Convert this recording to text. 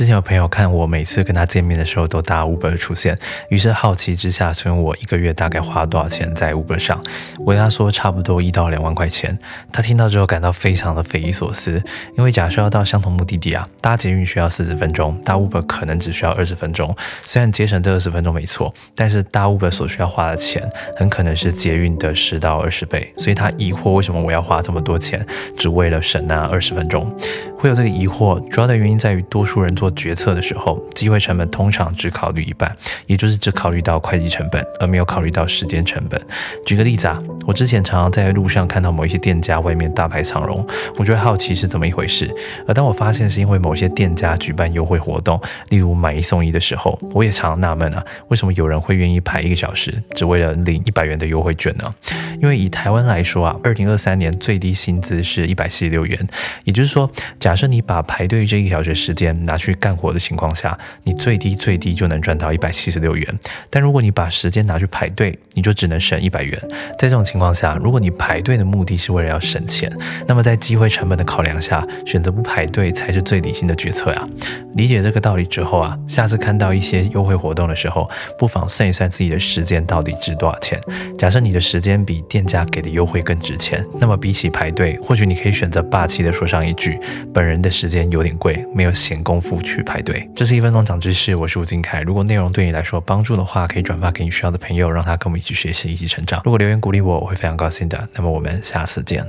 之前有朋友看我每次跟他见面的时候都搭 Uber 出现，于是好奇之下询问我一个月大概花多少钱在 Uber 上。我跟他说差不多一到两万块钱。他听到之后感到非常的匪夷所思，因为假设要到相同目的地啊，搭捷运需要四十分钟，搭 Uber 可能只需要二十分钟。虽然节省这二十分钟没错，但是搭 Uber 所需要花的钱很可能是捷运的十到二十倍。所以他疑惑为什么我要花这么多钱，只为了省那二十分钟。会有这个疑惑，主要的原因在于多数人做决策的时候，机会成本通常只考虑一半，也就是只考虑到会计成本，而没有考虑到时间成本。举个例子啊，我之前常常在路上看到某一些店家外面大排长龙，我就会好奇是怎么一回事。而当我发现是因为某些店家举办优惠活动，例如买一送一的时候，我也常常纳闷啊，为什么有人会愿意排一个小时，只为了领一百元的优惠券呢？因为以台湾来说啊，二零二三年最低薪资是一百四十六元，也就是说，假设你把排队这一小时时间拿去干活的情况下，你最低最低就能赚到一百七十六元。但如果你把时间拿去排队，你就只能省一百元。在这种情况下，如果你排队的目的是为了要省钱，那么在机会成本的考量下，选择不排队才是最理性的决策呀。理解这个道理之后啊，下次看到一些优惠活动的时候，不妨算一算自己的时间到底值多少钱。假设你的时间比店家给的优惠更值钱，那么比起排队，或许你可以选择霸气的说上一句：“本人的时间有点贵，没有闲工夫去排队。”这是一分钟长知识，我是吴金凯。如果内容对你来说帮助的话，可以转发给你需要的朋友，让他跟我们一起学习，一起成长。如果留言鼓励我，我会非常高兴的。那么我们下次见。